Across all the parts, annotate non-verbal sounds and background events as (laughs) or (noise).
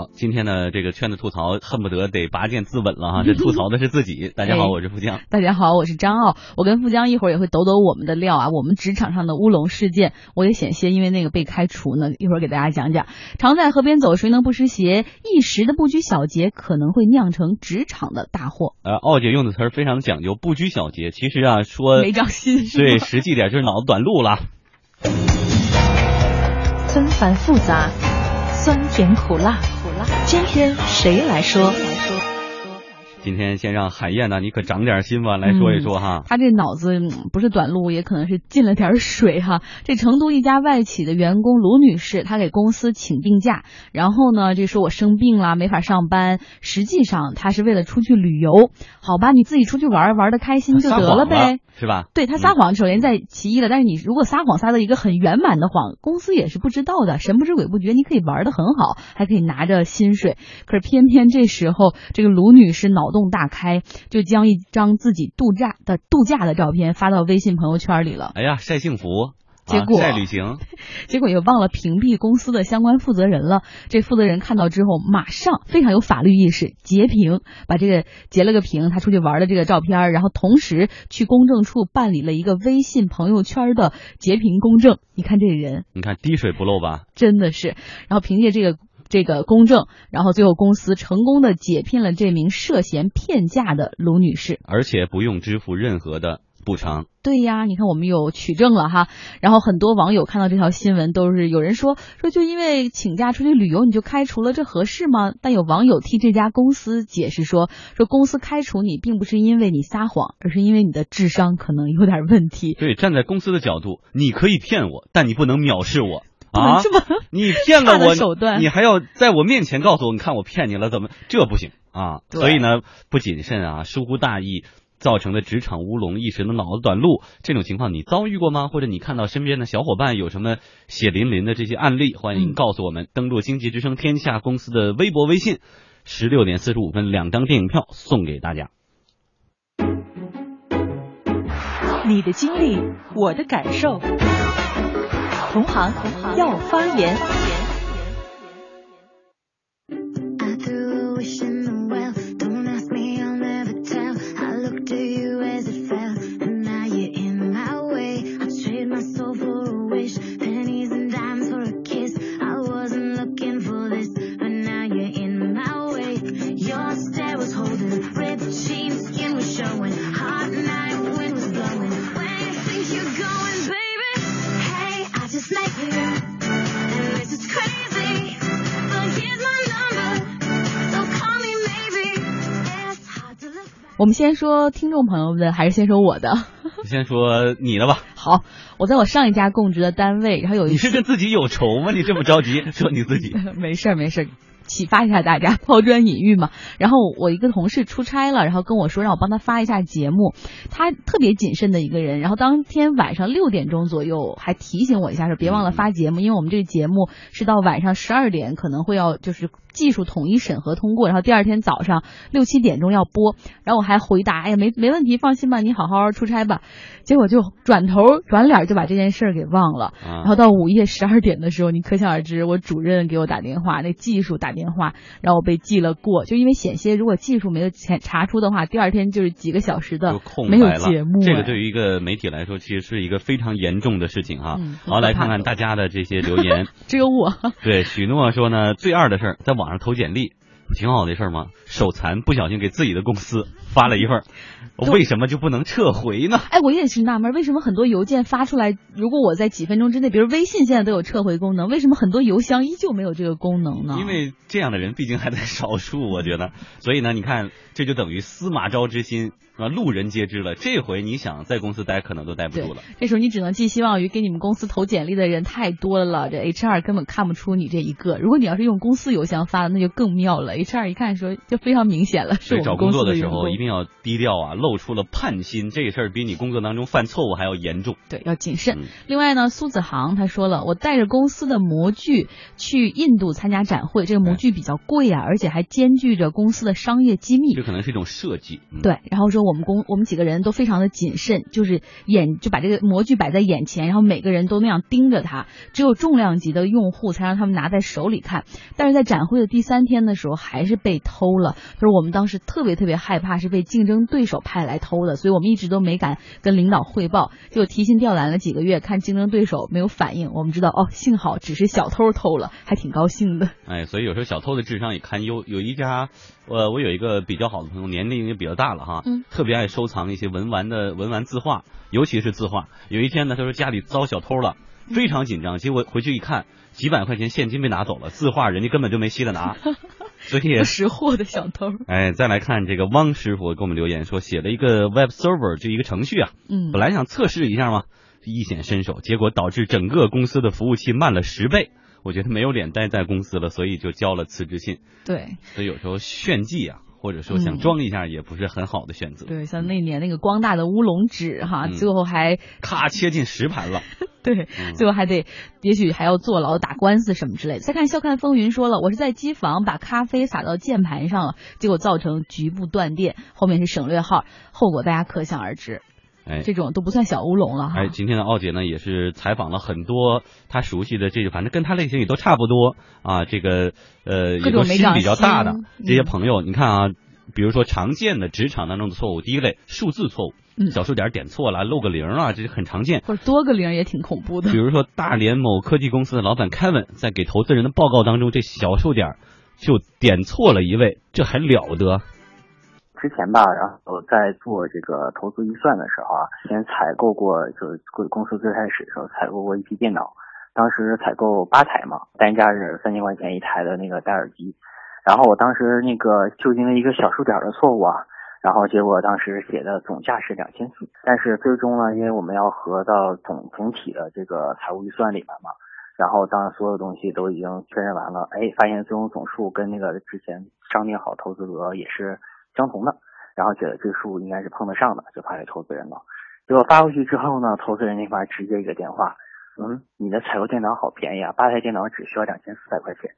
好，今天呢，这个圈子吐槽恨不得得拔剑自刎了哈，(laughs) 这吐槽的是自己。大家好，我是富江。大家好，我是张傲。我跟富江一会儿也会抖抖我们的料啊，我们职场上的乌龙事件。我也险些因为那个被开除呢，一会儿给大家讲讲。常在河边走，谁能不湿鞋？一时的不拘小节，可能会酿成职场的大祸。呃，傲姐用的词儿非常讲究，不拘小节。其实啊，说没长心，对，实际点就是脑子短路了。纷繁复杂。酸甜，苦辣。今天谁来说？今天先让海燕呢，你可长点心吧，来说一说哈。他这脑子不是短路，也可能是进了点水哈。这成都一家外企的员工卢女士，她给公司请病假，然后呢，这说我生病了，没法上班。实际上，她是为了出去旅游。好吧，你自己出去玩，玩的开心就得了呗，是吧？对他撒谎，首先在其一了。但是你如果撒谎撒的一个很圆满的谎，公司也是不知道的，神不知鬼不觉，你可以玩的很好，还可以拿着薪水。可是偏偏这时候，这个卢女士脑洞大开，就将一张自己度假的度假的照片发到微信朋友圈里了。哎呀，晒幸福。结果在旅行，(laughs) 结果也忘了屏蔽公司的相关负责人了。这负责人看到之后，马上非常有法律意识，截屏，把这个截了个屏，他出去玩的这个照片，然后同时去公证处办理了一个微信朋友圈的截屏公证。你看这人，你看滴水不漏吧？真的是。然后凭借这个这个公证，然后最后公司成功的解聘了这名涉嫌骗假的卢女士，而且不用支付任何的。补偿对呀，你看我们有取证了哈，然后很多网友看到这条新闻都是有人说说就因为请假出去旅游你就开除了，这合适吗？但有网友替这家公司解释说说公司开除你并不是因为你撒谎，而是因为你的智商可能有点问题。对，站在公司的角度，你可以骗我，但你不能藐视我啊！这么 (laughs) 你骗了我手段，你还要在我面前告诉我，你看我骗你了，怎么这不行啊？所以呢，不谨慎啊，疏忽大意。造成的职场乌龙，一时的脑子短路，这种情况你遭遇过吗？或者你看到身边的小伙伴有什么血淋淋的这些案例？欢迎告诉我们。登录经济之声天下公司的微博微信，十六点四十五分，两张电影票送给大家。你的经历，我的感受，同行要发言。我们先说听众朋友的，还是先说我的？(laughs) 先说你的吧。好，我在我上一家供职的单位，然后有一你是跟自己有仇吗？你这么着急 (laughs) 说你自己？(laughs) 没事儿，没事儿。启发一下大家，抛砖引玉嘛。然后我一个同事出差了，然后跟我说让我帮他发一下节目。他特别谨慎的一个人，然后当天晚上六点钟左右还提醒我一下说别忘了发节目，因为我们这个节目是到晚上十二点可能会要就是技术统一审核通过，然后第二天早上六七点钟要播。然后我还回答哎呀没没问题，放心吧，你好好出差吧。结果就转头转脸就把这件事儿给忘了。然后到午夜十二点的时候，你可想而知，我主任给我打电话，那技术打电。话，然后被记了过，就因为险些，如果技术没有查查出的话，第二天就是几个小时的没有节目。这个对于一个媒体来说，其实是一个非常严重的事情哈。好，来看看大家的这些留言。(laughs) 只有我。对，许诺说呢，最二的事儿，在网上投简历。不挺好的事儿吗？手残不小心给自己的公司发了一份，为什么就不能撤回呢？哎，我也是纳闷，为什么很多邮件发出来，如果我在几分钟之内，比如微信现在都有撤回功能，为什么很多邮箱依旧没有这个功能呢？因为这样的人毕竟还在少数，我觉得。所以呢，你看，这就等于司马昭之心。啊，路人皆知了。这回你想在公司待，可能都待不住了。这时候你只能寄希望于给你们公司投简历的人太多了，这 HR 根本看不出你这一个。如果你要是用公司邮箱发的，那就更妙了。HR 一看说，就非常明显了。所以找工作的时候一定要低调啊，露出了叛心，这事儿比你工作当中犯错误还要严重。对，要谨慎。另外呢，苏子航他说了，我带着公司的模具去印度参加展会，这个模具比较贵啊，而且还兼具着公司的商业机密。这可能是一种设计。对，然后说我们公我们几个人都非常的谨慎，就是眼就把这个模具摆在眼前，然后每个人都那样盯着它，只有重量级的用户才让他们拿在手里看。但是在展会的第三天的时候，还是被偷了。就是我们当时特别特别害怕是被竞争对手派来偷的，所以我们一直都没敢跟领导汇报，就提心吊胆了几个月，看竞争对手没有反应，我们知道哦，幸好只是小偷偷了，还挺高兴的。哎，所以有时候小偷的智商也堪忧。有一家，呃，我有一个比较好的朋友，年龄也比较大了哈，嗯特别爱收藏一些文玩的文玩字画，尤其是字画。有一天呢，他说家里遭小偷了，非常紧张，结果回去一看，几百块钱现金被拿走了，字画人家根本就没稀得拿，(laughs) 所以不识货的小偷。哎，再来看这个汪师傅给我们留言说，写了一个 Web Server 就一个程序啊，嗯，本来想测试一下嘛，一显身手，结果导致整个公司的服务器慢了十倍。我觉得没有脸待在公司了，所以就交了辞职信。对所以有时候炫技啊，或者说想嗯装一下，也不是很好的选择。对，像那年那个光大的乌龙指哈，嗯最后还咔切进实盘了。(laughs) 对，嗯最后还得，也许还要坐牢、打官司什么之类的。再看笑看风云说了，我是在机房把咖啡洒到键盘上了，结果造成局部断电，后面是省略号，后果大家可想而知。哎这种都不算小乌龙了哈。哎，今天的奥姐呢也是采访了很多她熟悉的这个，反正跟她类型也都差不多啊。这个呃，各也都心比较大的这些嗯朋友，你看啊，比如说常见的职场当中的错误，第一类数字错误，嗯小数点点错了，漏个零啊，这是很常见。或者多个零也挺恐怖的比。如说，大连某科技公司的老板 Kevin 在给投资人的报告当中，这小数点就点错了一位，这还了得？之前吧，然后在做这个投资预算的时候啊，先采购过，就是公司最开始的时候采购过一批电脑，当时采购八台嘛，单价是三千块钱一台的那个戴耳机，然后我当时那个就因为一个小数点的错误啊，然后结果当时写的总价是两千四，但是最终呢，因为我们要合到总总体的这个财务预算里面嘛，然后当所有东西都已经确认完了，哎，发现最终总数跟那个之前商定好投资额也是相同的，然后觉得这数应该是碰得上的，就发给投资人了。结果发过去之后呢，投资人那边直接一个电话，嗯，你的采购电脑好便宜啊，八台电脑只需要两千四百块钱。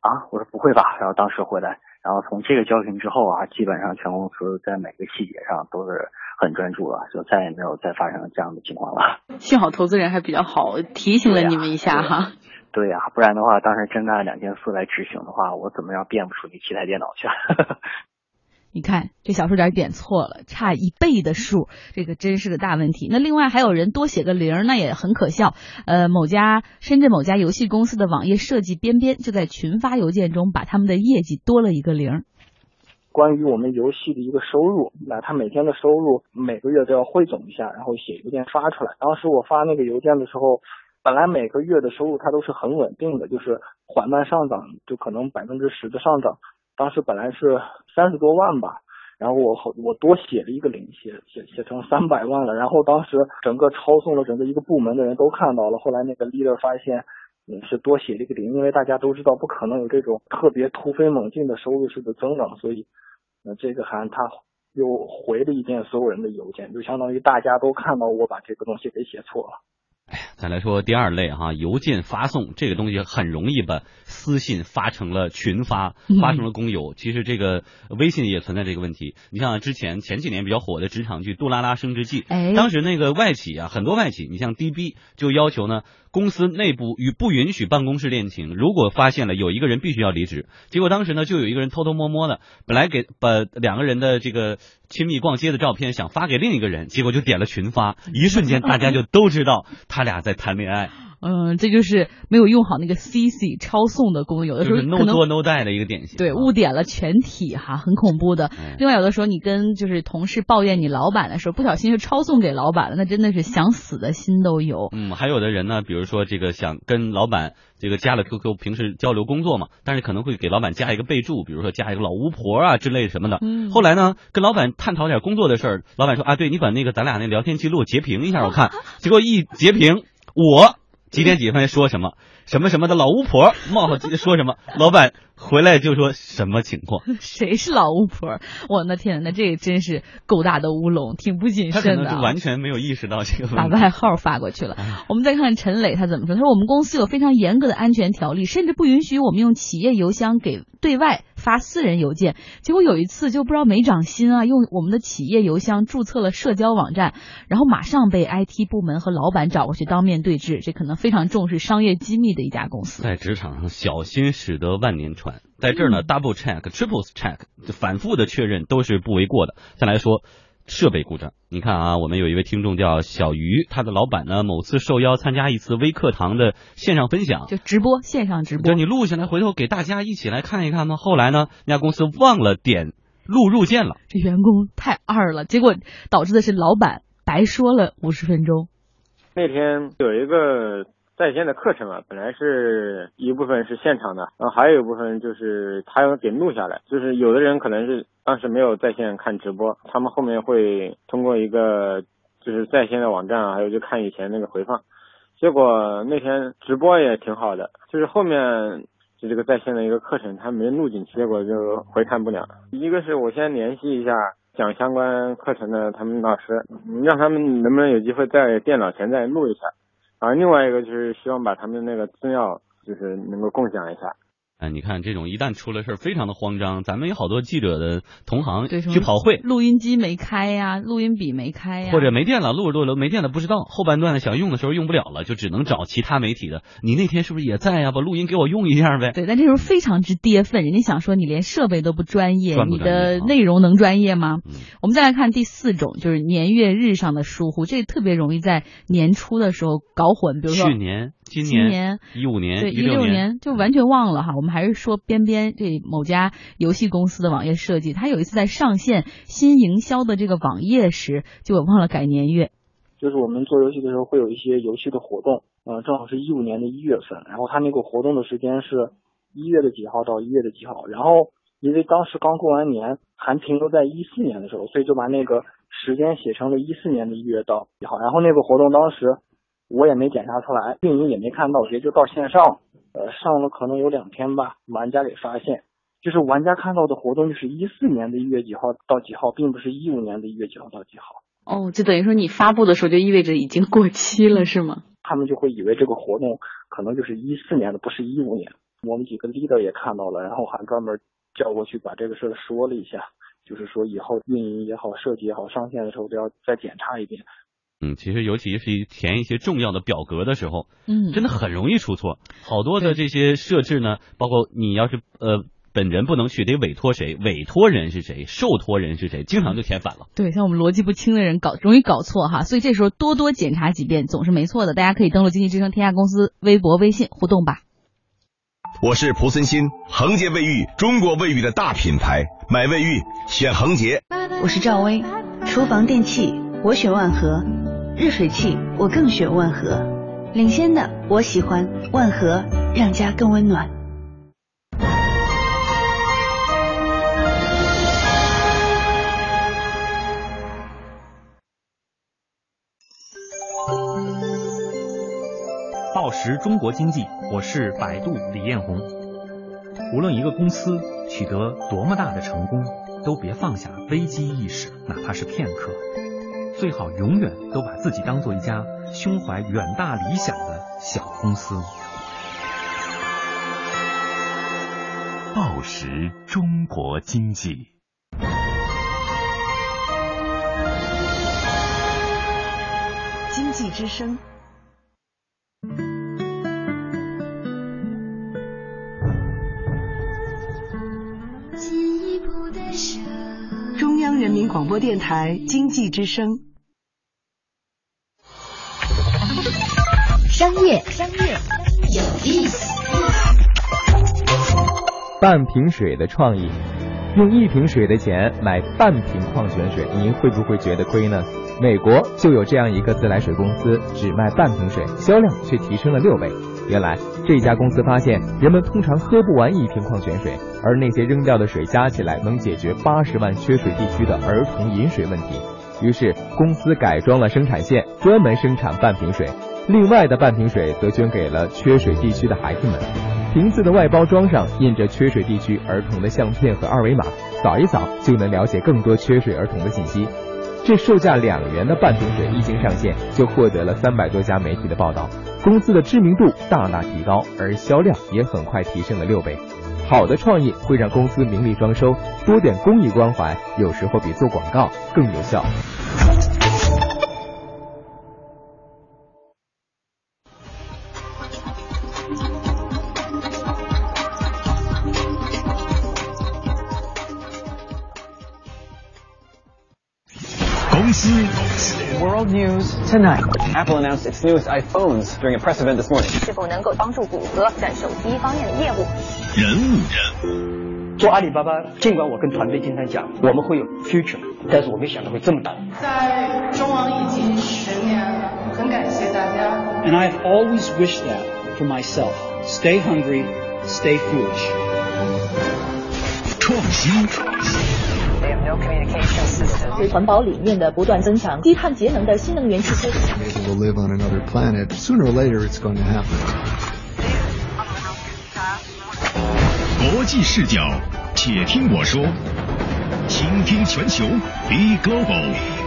啊，我说不会吧？然后当时回来，然后从这个教训之后啊，基本上全公司在每个细节上都是很专注了，就再也没有再发生这样的情况了。(laughs) 幸好投资人还比较好，提醒了你们一下哈。对呀、不然的话，当时真按两千四来执行的话，我怎么样变不出那七台电脑去？(laughs) 你看这小数点点错了，差一倍的数，这个真是个大问题。那另外还有人多写个零，那也很可笑。呃，某家深圳某家游戏公司的网页设计边边就在群发邮件中把他们的业绩多了一个零。关于我们游戏的一个收入，那他每天的收入每个月都要汇总一下，然后写邮件发出来。当时我发那个邮件的时候，本来每个月的收入它都是很稳定的，就是缓慢上涨，就可能百分之十的上涨。当时本来是三十多万吧，然后我我多写了一个零，写写写成三百万了。然后当时整个抄送了整个一个部门的人都看到了，后来那个 leader 发现。是多写了一个零，因为大家都知道不可能有这种特别突飞猛进的收入式的增长，所以，那这个还他又回了一遍所有人的邮件，就相当于大家都看到我把这个东西给写错了。再来说第二类哈，邮件发送这个东西很容易把私信发成了群发，发成了公邮。其实这个微信也存在这个问题。你像之前前几年比较火的职场剧《杜拉拉升职记》，哎当时那个外企啊，很多外企，你像 DB 就要求呢，公司内部与不允许办公室恋情，如果发现了有一个人必须要离职，结果当时呢就有一个人偷偷摸摸的，本来给把两个人的这个亲密逛街的照片想发给另一个人，结果就点了群发，一瞬间大家就都知道他俩在谈恋爱，嗯，这就是没有用好那个 CC 抄送的功能，有的时就是候 no 可能 no die 的一个典型。对，啊误点了全体哈，很恐怖的。嗯另外，有的时候你跟就是同事抱怨你老板的时候，不小心就抄送给老板了，那真的是想死的心都有。嗯，还有的人呢，比如说这个想跟老板这个加了 QQ，平时交流工作嘛，但是可能会给老板加一个备注，比如说加一个老巫婆啊之类什么的。嗯后来呢，跟老板探讨点工作的事儿，老板说啊，对你把那个咱俩那聊天记录截屏一下，我看。结果一截屏，我几点几分说什么什么什么的老巫婆冒号说什么，(laughs) 老板回来就说什么情况，谁是老巫婆？我的天，那这个真是够大的乌龙，挺不谨慎的完全没有意识到这个把。外号发过去了哎。我们再看陈磊他怎么说？他说我们公司有非常严格的安全条例，甚至不允许我们用企业邮箱给对外发私人邮件，结果有一次就不知道没长心啊，用我们的企业邮箱注册了社交网站，然后马上被 IT 部门和老板找过去当面对质，这可能非常重视商业机密的一家公司。在职场上，小心使得万年船。在这儿呢，double check、triple check，反复的确认都是不为过的。再来说。设备故障，你看啊，我们有一位听众叫小鱼，他的老板呢，某次受邀参加一次微课堂的线上分享，就直播线上直播，就你录下来，回头给大家一起来看一看吗？后来呢，那家公司忘了点录入键了，这员工太二了，结果导致的是老板白说了五十分钟。那天有一个。在线的课程啊，本来是一部分是现场的，然后还有一部分就是他要给录下来。就是有的人可能是当时没有在线看直播，他们后面会通过一个就是在线的网站啊，还有就看以前那个回放。结果那天直播也挺好的，就是后面就这个在线的一个课程他没录进去，结果就回看不了。一个是我先联系一下讲相关课程的他们老师，让他们能不能有机会在电脑前再录一下。啊，另外一个就是希望把他们那个资料，就是能够共享一下。哎，你看这种一旦出了事儿，非常的慌张。咱们有好多记者的同行去跑会，录音机没开呀，录音笔没开呀，或者没电了，录着录着没电了，不知道后半段想用的时候用不了了，就只能找其他媒体的。你那天是不是也在呀？把录音给我用一下呗。对，但这时候非常之跌份，人家想说你连设备都不专业，你的内容能专业吗？我们再来看第四种，就是年月日上的疏忽，这特别容易在年初的时候搞混。比如说去年。今年一五年，对一六年就完全忘了哈。我们还是说边边这某家游戏公司的网页设计，他有一次在上线新营销的这个网页时，就忘了改年月。就是我们做游戏的时候会有一些游戏的活动，嗯，正好是一五年的一月份，然后他那个活动的时间是一月的几号到一月的几号，然后因为当时刚过完年，还停留在一四年的时候，所以就把那个时间写成了一四年的一月到几号，然后那个活动当时。我也没检查出来，运营也没看到，直接就到线上，呃，上了可能有两天吧，玩家给发现，就是玩家看到的活动就是一四年的一月几号到几号，并不是一五年的一月几号到几号。哦，就等于说你发布的时候就意味着已经过期了，是吗？他们就会以为这个活动可能就是一四年的，不是一五年。我们几个 leader 也看到了，然后还专门叫过去把这个事儿说了一下，就是说以后运营也好，设计也好，上线的时候都要再检查一遍。嗯，其实尤其是填一些重要的表格的时候，嗯，真的很容易出错。好多的这些设置呢，包括你要是呃本人不能去，得委托谁？委托人是谁？受托人是谁？经常就填反了。对，像我们逻辑不清的人搞容易搞错哈，所以这时候多多检查几遍总是没错的。大家可以登录经济之声天下公司微博、微信互动吧。我是蒲森新，恒洁卫浴，中国卫浴的大品牌，买卫浴选恒洁。我是赵薇，厨房电器我选万和。热水器我更选万和，领先的我喜欢万和，让家更温暖。报时中国经济，我是百度李彦宏。无论一个公司取得多么大的成功，都别放下危机意识，哪怕是片刻。最好永远都把自己当做一家胸怀远大理想的小公司。报时中国经济，经济之声。中央人民广播电台经济之声。业，商业有意思。半瓶水的创意，用一瓶水的钱买半瓶矿泉水，您会不会觉得亏呢？美国就有这样一个自来水公司，只卖半瓶水，销量却提升了六倍。原来这家公司发现，人们通常喝不完一瓶矿泉水，而那些扔掉的水加起来能解决八十万缺水地区的儿童饮水问题。于是公司改装了生产线，专门生产半瓶水。另外的半瓶水则捐给了缺水地区的孩子们。瓶子的外包装上印着缺水地区儿童的相片和二维码，扫一扫就能了解更多缺水儿童的信息。这售价两元的半瓶水一经上线，就获得了三百多家媒体的报道，公司的知名度大大提高，而销量也很快提升了六倍。好的创意会让公司名利双收，多点公益关怀，有时候比做广告更有效。tonight. Apple announced its newest iPhones during a press event this morning. 是否能够帮助谷歌在手机方面的业务？人物做阿里巴巴，尽管我跟团队经常讲我们会有 future，但是我没想到会这么大。在中网已经十年了，很感谢大家。 And I've always wished that for myself. Stay hungry, stay foolish. 创新。 OK，OK，是环保理念的不断增强，低碳节能的新能源汽车。国际视角，且听我说，倾听全球，Be Global。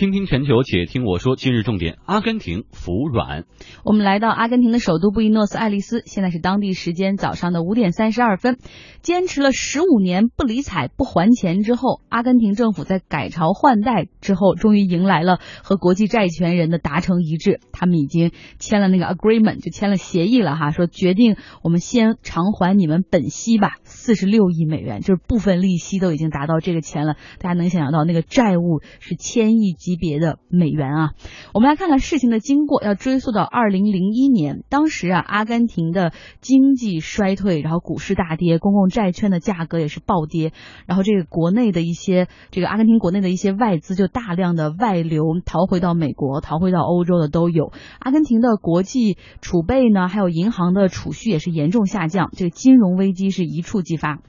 倾听全球，且听我说。今日重点：阿根廷服软。我们来到阿根廷的首都布宜诺斯艾利斯，现在是当地时间早上的五点三十二分。坚持了十五年不理睬、不还钱之后，阿根廷政府在改朝换代之后，终于迎来了和国际债权人的达成一致。他们已经签了那个 agreement，就签了协议了哈，说决定我们先偿还你们本息吧，四十六亿美元，就是部分利息都已经达到这个钱了。大家能想象到那个债务是千亿级级别的美元啊。我们来看看事情的经过，要追溯到二零零一年，当时啊，阿根廷的经济衰退，然后股市大跌，公共债券的价格也是暴跌，然后这个国内的一些这个阿根廷国内的一些外资就大量的外流，逃回到美国、逃回到欧洲的都有。阿根廷的国际储备呢，还有银行的储蓄也是严重下降，这个金融危机是一触即发。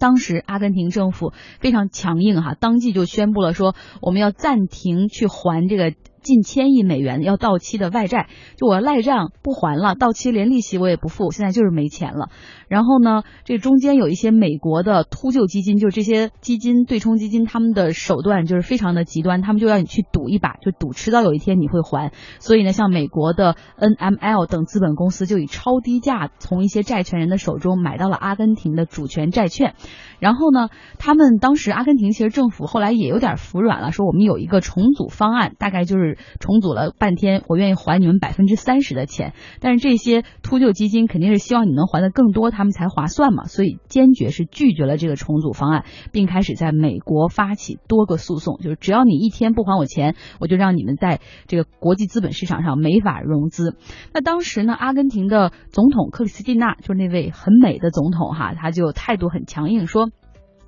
当时阿根廷政府非常强硬哈，当即就宣布了说，我们要暂停去还这个近千亿美元要到期的外债，就我赖账不还了，到期连利息我也不付，现在就是没钱了。然后呢，这中间有一些美国的秃鹫基金，就是这些基金对冲基金，他们的手段就是非常的极端，他们就要你去赌一把，就赌迟早有一天你会还。所以呢，像美国的 NML 等资本公司就以超低价从一些债权人的手中买到了阿根廷的主权债券。然后呢，他们当时阿根廷其实政府后来也有点服软了，说我们有一个重组方案，大概就是重组了半天，我愿意还你们百分之三十的钱。但是这些秃鹫基金肯定是希望你能还的更多，他们才划算嘛，所以坚决是拒绝了这个重组方案，并开始在美国发起多个诉讼，就是只要你一天不还我钱，我就让你们在这个国际资本市场上没法融资。那当时呢，阿根廷的总统克里斯蒂娜就是那位很美的总统哈，他就态度很强硬说。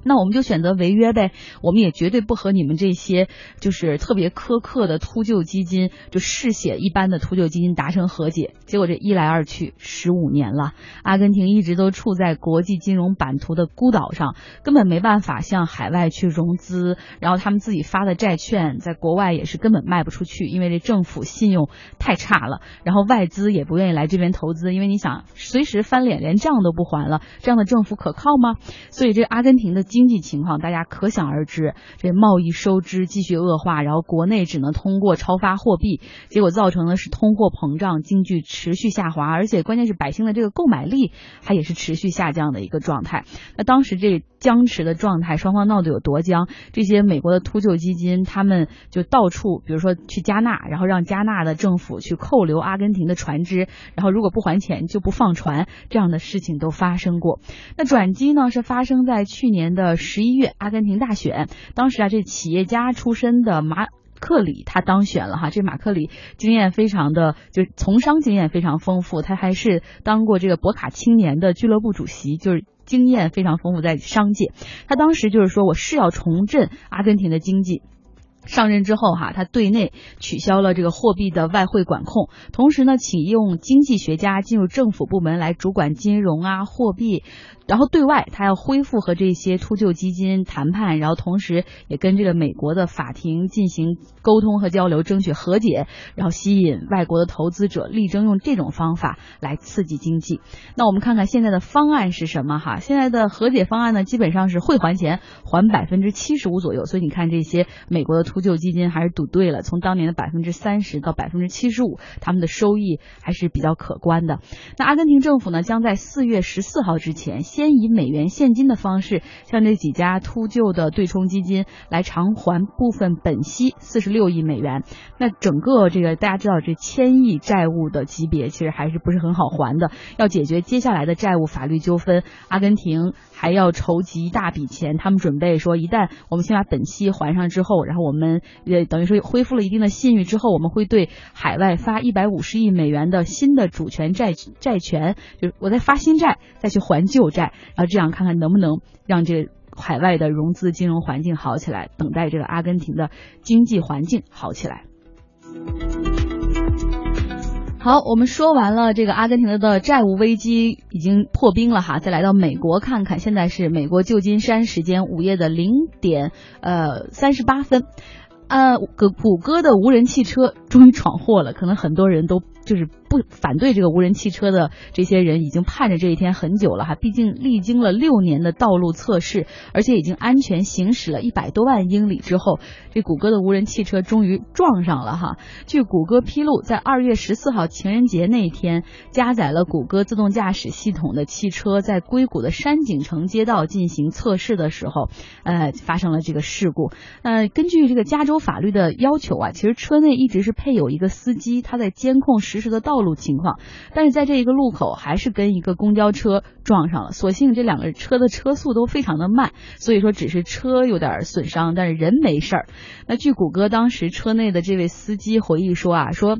那我们就选择违约呗，我们也绝对不和你们这些就是特别苛刻的秃鹫基金，就嗜血一般的秃鹫基金达成和解。结果这一来二去，十五年了，阿根廷一直都处在国际金融版图的孤岛上，根本没办法向海外去融资，然后他们自己发的债券在国外也是根本卖不出去，因为这政府信用太差了，然后外资也不愿意来这边投资，因为你想随时翻脸，连账都不还了，这样的政府可靠吗？所以这阿根廷的。经济情况大家可想而知，这贸易收支继续恶化，然后国内只能通过超发货币，结果造成的是通货膨胀，经济持续下滑，而且关键是百姓的这个购买力它也是持续下降的一个状态。那当时这僵持的状态，双方闹得有多僵？这些美国的秃鹫基金，他们就到处，比如说去加纳，然后让加纳的政府去扣留阿根廷的船只，然后如果不还钱就不放船，这样的事情都发生过。那转机呢，是发生在去年的。十一月，阿根廷大选，当时啊，这企业家出身的马克里他当选了哈。这马克里经验非常的，就从商经验非常丰富，他还是当过这个博卡青年的俱乐部主席，就是经验非常丰富在商界。他当时就是说，我是要重振阿根廷的经济。上任之后，哈，他对内取消了这个货币的外汇管控，同时呢，请用经济学家进入政府部门来主管金融啊、货币，然后对外他要恢复和这些秃鹫基金谈判，然后同时也跟这个美国的法庭进行沟通和交流，争取和解，然后吸引外国的投资者，力争用这种方法来刺激经济。那我们看看现在的方案是什么哈？现在的和解方案呢，基本上是会还钱，还百分之七十五左右。所以你看这些美国的秃鹫基金还是赌对了，从当年的百分之三十到百分之七十五，他们的收益还是比较可观的。那阿根廷政府呢，将在四月十四号之前，先先以美元现金的方式，向这几家秃鹫的对冲基金来偿还部分本息四十六亿美元。那整个这个大家知道，这千亿债务的级别其实还是不是很好还的。要解决接下来的债务法律纠纷，阿根廷还要筹集一大笔钱。他们准备说，一旦我们先把本息还上之后，然后我们呃等于说恢复了一定的信誉之后，我们会对海外发一百五十亿美元的新的主权债债权，就是我在发新债再去还旧债，然后这样看看能不能让这海外的融资金融环境好起来，等待这个阿根廷的经济环境好起来。好，我们说完了这个阿根廷的债务危机已经破冰了哈，再来到美国看看，现在是美国旧金山时间午夜的零点呃三十八分，呃，谷谷歌的无人汽车终于闯祸了，可能很多人都就是不反对这个无人汽车的这些人已经盼着这一天很久了哈，毕竟历经了六年的道路测试，而且已经安全行驶了一百多万英里之后，这谷歌的无人汽车终于撞上了哈。据谷歌披露，在二月十四号情人节那天，加载了谷歌自动驾驶系统的汽车在硅谷的山景城街道进行测试的时候，呃，发生了这个事故。呃，根据这个加州法律的要求啊，其实车内一直是配有一个司机，他在监控实时的道路情况，但是在这一个路口还是跟一个公交车撞上了。所幸这两个车的车速都非常的慢，所以说只是车有点损伤，但是人没事儿。那据谷歌当时车内的这位司机回忆说啊，说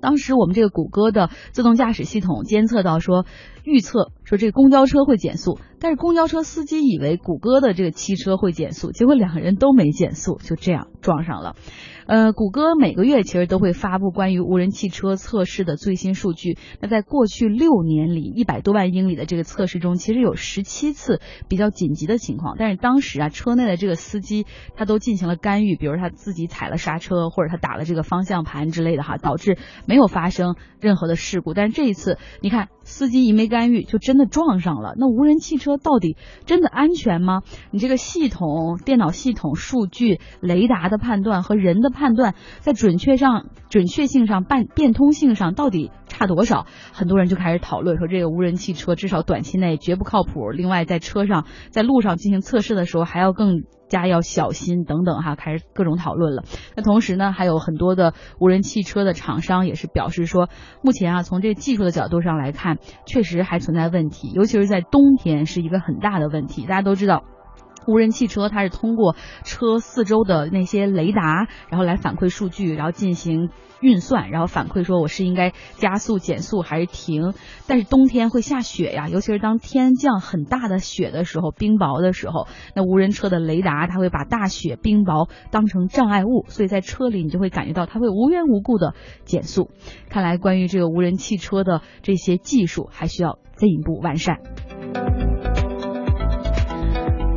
当时我们这个谷歌的自动驾驶系统监测到说，预测说这个公交车会减速，但是公交车司机以为谷歌的这个汽车会减速，结果两个人都没减速，就这样撞上了。呃，谷歌每个月其实都会发布关于无人汽车测试的最新数据。那在过去六年里，一百多万英里的这个测试中，其实有十七次比较紧急的情况。但是当时啊，车内的这个司机他都进行了干预，比如他自己踩了刹车，或者他打了这个方向盘之类的哈，导致没有发生任何的事故。但是这一次，你看司机一没干预，就真的撞上了。那无人汽车到底真的安全吗？你这个系统、电脑系统数据、雷达的判断和人的。判断在准确上、准确性上、变变通性上到底差多少？很多人就开始讨论说，这个无人汽车至少短期内绝不靠谱。另外，在车上、在路上进行测试的时候，还要更家要小心等等哈，开始各种讨论了。那同时呢，还有很多的无人汽车的厂商也是表示说，目前啊，从这技术的角度上来看，确实还存在问题，尤其是在冬天是一个很大的问题。大家都知道。无人汽车它是通过车四周的那些雷达，然后来反馈数据，然后进行运算，然后反馈说我是应该加速、减速还是停。但是冬天会下雪呀，尤其是当天降很大的雪的时候，冰雹的时候，那无人车的雷达它会把大雪、冰雹当成障碍物，所以在车里你就会感觉到它会无缘无故的减速。看来关于这个无人汽车的这些技术还需要进一步完善。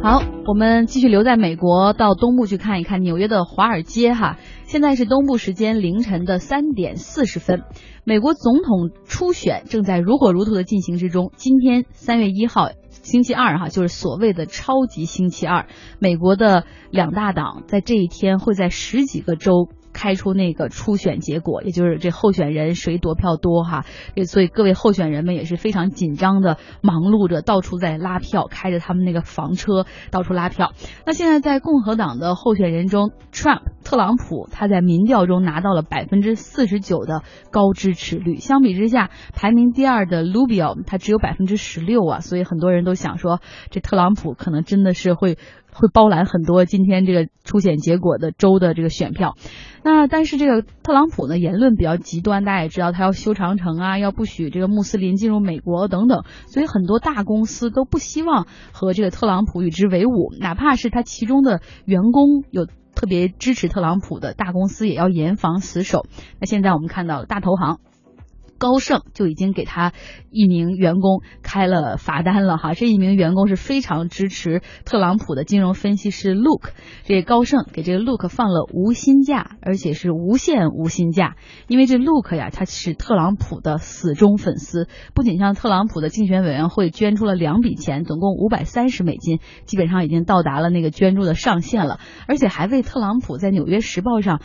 好，我们继续留在美国，到东部去看一看纽约的华尔街哈。现在是东部时间凌晨的三点四十分，美国总统初选正在如火如荼的进行之中。今天三月一号，星期二哈，就是所谓的超级星期二，美国的两大党在这一天会在十几个州。开出那个初选结果，也就是这候选人谁夺票多哈，所以各位候选人们也是非常紧张的，忙碌着到处在拉票，开着他们那个房车到处拉票。那现在在共和党的候选人中，Trump 特朗普他在民调中拿到了百分之四十九的高支持率，相比之下，排名第二的 Rubio 他只有百分之十六啊，所以很多人都想说，这特朗普可能真的是会。会包揽很多今天这个初选结果的州的这个选票，那但是这个特朗普呢言论比较极端，大家也知道他要修长城啊，要不许这个穆斯林进入美国等等，所以很多大公司都不希望和这个特朗普与之为伍，哪怕是他其中的员工有特别支持特朗普的大公司，也要严防死守。那现在我们看到大投行。高盛就已经给他一名员工开了罚单了哈。这一名员工是非常支持特朗普的金融分析师 Luke，这高盛给这个 Luke 放了无薪假，而且是无限无薪假，因为这 Luke 呀，他是特朗普的死忠粉丝，不仅向特朗普的竞选委员会捐出了两笔钱，总共五百三十美金，基本上已经到达了那个捐助的上限了，而且还为特朗普在《纽约时报》上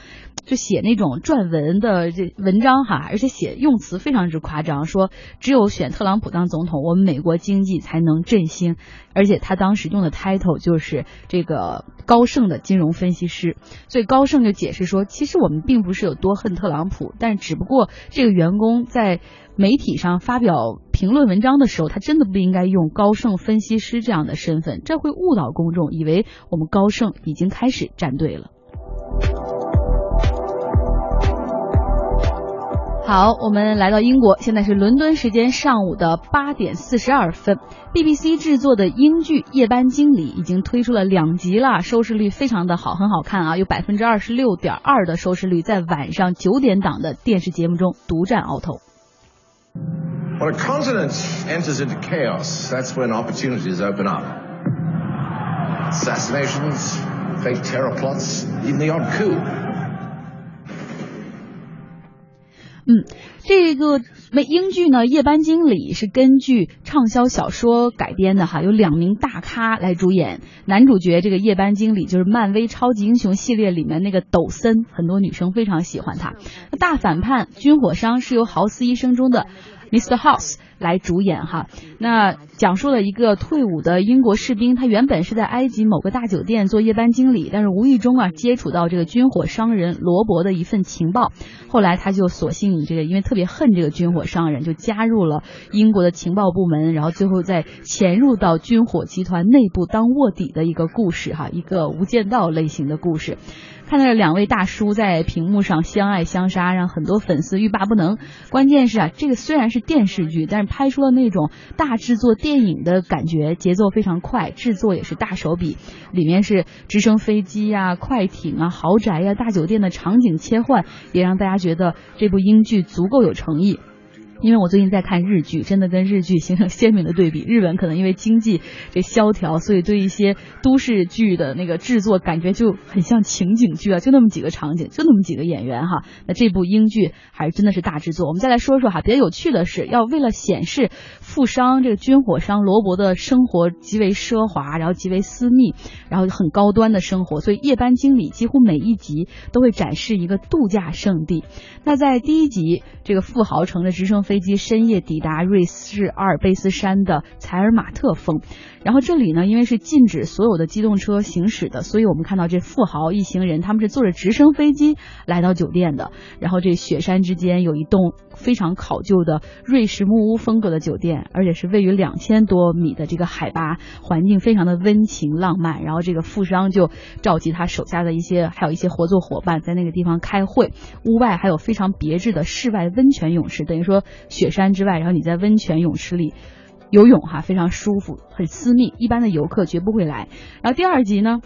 就写那种撰文的这文章哈，而且写用词非常之夸张，说只有选特朗普当总统，我们美国经济才能振兴，而且他当时用的 title 就是这个高盛的金融分析师，所以高盛就解释说，其实我们并不是有多恨特朗普，但只不过这个员工在媒体上发表评论文章的时候，他真的不应该用高盛分析师这样的身份，这会误导公众，以为我们高盛已经开始站队了。好，我们来到英国，现在是伦敦时间上午的八点四十二分。BBC 制作的英剧《夜班经理》已经推出了两集了，收视率非常的好，很好看啊，有百分之二十六点二的收视率，在晚上九点档的电视节目中独占鳌头。When a continent enters into chaos, that's when opportunities open up. Assassinations, fake terror plots, even the odd coup. 嗯，这个美英剧呢，《夜班经理》是根据畅销小说改编的哈，有两名大咖来主演。男主角这个夜班经理就是漫威超级英雄系列里面那个抖森，很多女生非常喜欢他。大反叛军火商是由《豪斯医生》中的 Mr. House 来主演哈。那讲述了一个退伍的英国士兵，他原本是在埃及某个大酒店做夜班经理，但是无意中啊接触到这个军火商人罗伯的一份情报，后来他就索性这个因为特别恨这个军火商人，就加入了英国的情报部门，然后最后再潜入到军火集团内部当卧底的一个故事哈，一个无间道类型的故事。看到两位大叔在屏幕上相爱相杀，让很多粉丝欲罢不能。关键是啊，这个虽然是电视剧，但是拍出了那种大制作电影的感觉，节奏非常快，制作也是大手笔。里面是直升飞机呀、快艇啊、豪宅呀、大酒店的场景切换，也让大家觉得这部英剧足够有诚意。因为我最近在看日剧，真的跟日剧形成鲜明的对比。日本可能因为经济这萧条，所以对一些都市剧的那个制作感觉就很像情景剧啊，就那么几个场景，就那么几个演员哈。那这部英剧还真的是大制作。我们再来说说哈，比较有趣的是，要为了显示富商这个军火商罗伯的生活极为奢华，然后极为私密，然后很高端的生活，所以夜班经理几乎每一集都会展示一个度假胜地。那在第一集，这个富豪乘着直升飞机深夜抵达瑞士阿尔卑斯山的采尔马特峰，然后这里呢，因为是禁止所有的机动车行驶的，所以我们看到这富豪一行人他们是坐着直升飞机来到酒店的。然后这雪山之间有一栋非常考究的瑞士木屋风格的酒店，而且是位于两千多米的这个海拔，环境非常的温情浪漫。然后这个富商就召集他手下的一些还有一些合作伙伴在那个地方开会，屋外还有非常别致的室外温泉泳池，等于说。雪山之外，然后你在温泉泳池里游泳哈，非常舒服，很私密，一般的游客绝不会来。然后第二集呢，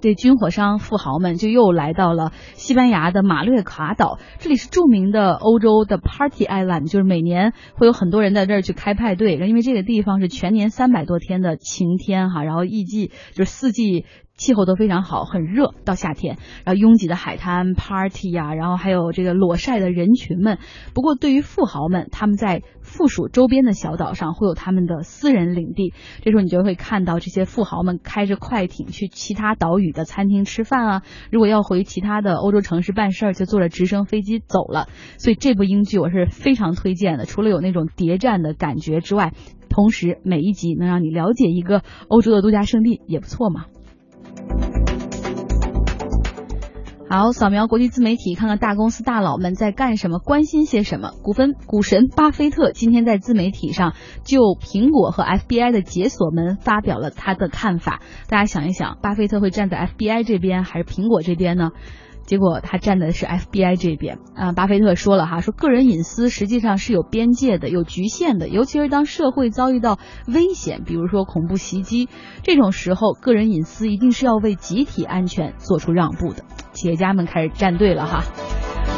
这军火商富豪们就又来到了西班牙的马略卡岛，这里是著名的欧洲的 Party Island，就是每年会有很多人在这儿去开派对，因为这个地方是全年三百多天的晴天哈，然后一季就是四季。气候都非常好，很热。到夏天，然后拥挤的海滩 party 呀、啊，然后还有这个裸晒的人群们。不过，对于富豪们，他们在附属周边的小岛上会有他们的私人领地。这时候，你就会看到这些富豪们开着快艇去其他岛屿的餐厅吃饭啊。如果要回其他的欧洲城市办事儿，就坐着直升飞机走了。所以，这部英剧我是非常推荐的。除了有那种谍战的感觉之外，同时每一集能让你了解一个欧洲的度假胜地，也不错嘛。好，扫描国际自媒体，看看大公司大佬们在干什么，关心些什么。股份股神巴菲特今天在自媒体上就苹果和 FBI 的解锁门发表了他的看法。大家想一想，巴菲特会站在 FBI 这边还是苹果这边呢？结果他站的是 FBI 这边啊，巴菲特说了哈，说个人隐私实际上是有边界的、有局限的，尤其是当社会遭遇到危险，比如说恐怖袭击这种时候，个人隐私一定是要为集体安全做出让步的。企业家们开始站队了哈。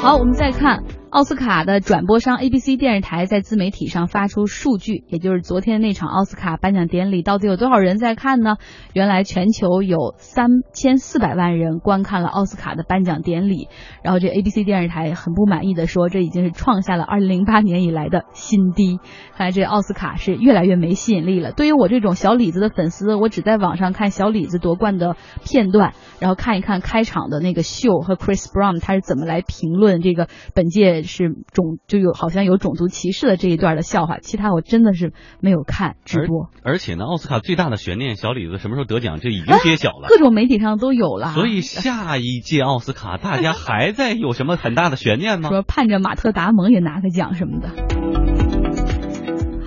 好，我们再看。奥斯卡的转播商 ABC 电视台在自媒体上发出数据，也就是昨天那场奥斯卡颁奖典礼到底有多少人在看呢？原来全球有三千四百万人观看了奥斯卡的颁奖典礼，然后这 ABC 电视台很不满意的说，这已经是创下了二零零八年以来的新低。看来这奥斯卡是越来越没吸引力了。对于我这种小李子的粉丝，我只在网上看小李子夺冠的片段，然后看一看开场的那个秀和 Chris Brown 他是怎么来评论这个本届是种就有好像有种族歧视的这一段的笑话。其他我真的是没有看直播。而且呢，奥斯卡最大的悬念，小李子什么时候得奖，这已经揭晓了，各种媒体上都有了。所以下一届奥斯卡，大家还在有什么很大的悬念吗？(laughs) 说盼着马特达蒙也拿个奖什么的。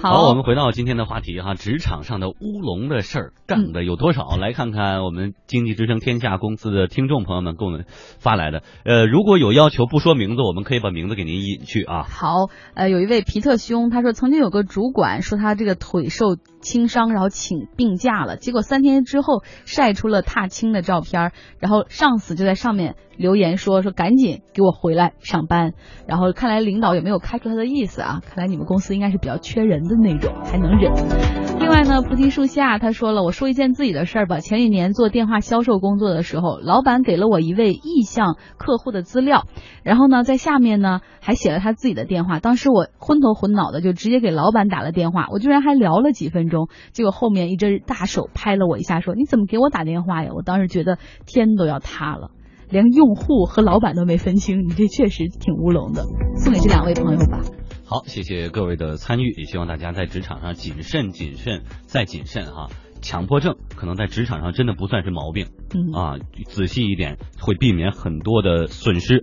好，我们回到今天的话题哈，职场上的乌龙的事儿干的有多少？来看看我们经济之声天下公司的听众朋友们给我们发来的。呃，如果有要求不说名字，我们可以把名字给您隐去啊。好，呃，有一位皮特兄，他说曾经有个主管说他这个腿受轻伤，然后请病假了，结果三天之后晒出了踏青的照片，然后上司就在上面留言说说赶紧给我回来上班。然后看来领导也没有开除他的意思啊，看来你们公司应该是比较缺人。的那种还能忍。另外呢，菩提树下他说了，我说一件自己的事儿吧。前几年做电话销售工作的时候，老板给了我一位意向客户的资料，然后呢，在下面呢还写了他自己的电话。当时我昏头昏脑的，就直接给老板打了电话。我居然还聊了几分钟，结果后面一只大手拍了我一下，说你怎么给我打电话呀？我当时觉得天都要塌了，连用户和老板都没分清，你这确实挺乌龙的。送给这两位朋友吧。好，谢谢各位的参与，也希望大家在职场上谨慎、谨慎再谨慎哈。强迫症可能在职场上真的不算是毛病，嗯啊，仔细一点会避免很多的损失。